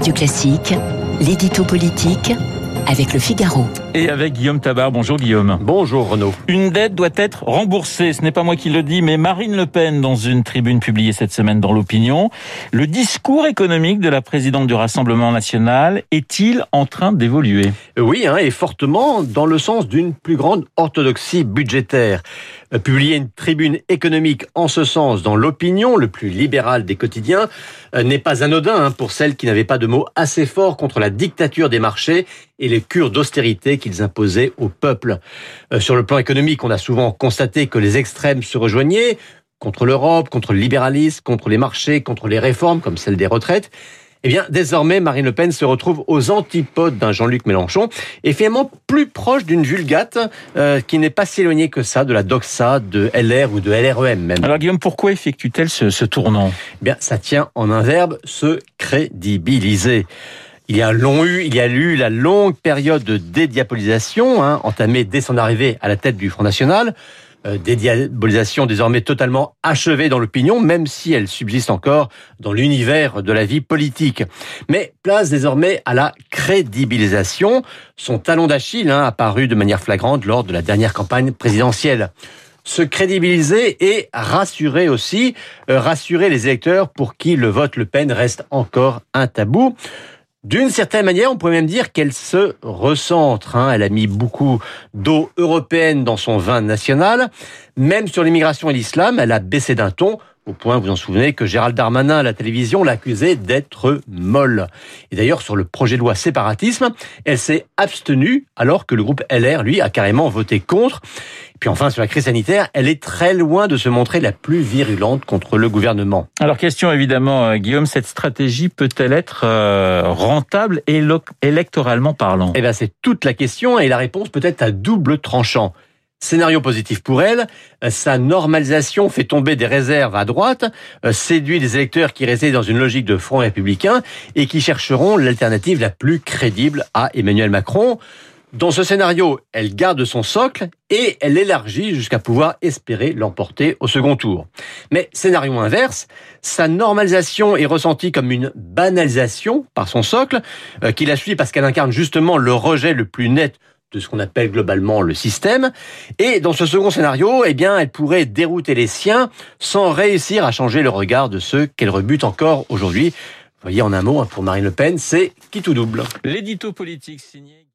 Radio Classique, l'édito politique avec le Figaro. Et avec Guillaume Tabar. Bonjour Guillaume. Bonjour Renaud. Une dette doit être remboursée. Ce n'est pas moi qui le dis, mais Marine Le Pen dans une tribune publiée cette semaine dans l'opinion. Le discours économique de la présidente du Rassemblement national est-il en train d'évoluer? Oui, hein, et fortement dans le sens d'une plus grande orthodoxie budgétaire. Euh, publier une tribune économique en ce sens dans l'opinion, le plus libéral des quotidiens, euh, n'est pas anodin hein, pour celles qui n'avaient pas de mots assez forts contre la dictature des marchés et les cures d'austérité qu'ils imposaient au peuple. Euh, sur le plan économique, on a souvent constaté que les extrêmes se rejoignaient contre l'Europe, contre le libéralisme, contre les marchés, contre les réformes comme celle des retraites. Eh bien, désormais, Marine Le Pen se retrouve aux antipodes d'un Jean-Luc Mélenchon et finalement plus proche d'une vulgate euh, qui n'est pas si éloignée que ça de la doxa de LR ou de LREM même. Alors Guillaume, pourquoi effectue-t-elle ce, ce tournant? Eh bien, ça tient en un verbe, se crédibiliser. Il y a long eu, il y a eu la longue période de dédiabolisation, hein, entamée dès son arrivée à la tête du Front National. Euh, dédiabolisation désormais totalement achevée dans l'opinion, même si elle subsiste encore dans l'univers de la vie politique. Mais place désormais à la crédibilisation. Son talon d'Achille hein, apparu de manière flagrante lors de la dernière campagne présidentielle se crédibiliser et rassurer aussi, euh, rassurer les électeurs pour qui le vote Le Pen reste encore un tabou. D'une certaine manière, on pourrait même dire qu'elle se recentre. Hein. Elle a mis beaucoup d'eau européenne dans son vin national. Même sur l'immigration et l'islam, elle a baissé d'un ton au point, vous en souvenez, que Gérald Darmanin à la télévision l'accusait d'être molle. Et d'ailleurs, sur le projet de loi séparatisme, elle s'est abstenue alors que le groupe LR, lui, a carrément voté contre. Et puis enfin, sur la crise sanitaire, elle est très loin de se montrer la plus virulente contre le gouvernement. Alors, question évidemment, euh, Guillaume, cette stratégie peut-elle être euh, rentable électoralement parlant? Eh bien, c'est toute la question et la réponse peut être à double tranchant. Scénario positif pour elle, euh, sa normalisation fait tomber des réserves à droite, euh, séduit des électeurs qui résident dans une logique de front républicain et qui chercheront l'alternative la plus crédible à Emmanuel Macron. Dans ce scénario, elle garde son socle et elle élargit jusqu'à pouvoir espérer l'emporter au second tour. Mais scénario inverse, sa normalisation est ressentie comme une banalisation par son socle, euh, qui la suit parce qu'elle incarne justement le rejet le plus net de ce qu'on appelle globalement le système. Et dans ce second scénario, eh bien, elle pourrait dérouter les siens sans réussir à changer le regard de ceux qu'elle rebute encore aujourd'hui. Vous voyez, en un mot, hein, pour Marine Le Pen, c'est qui tout double. L'édito politique signé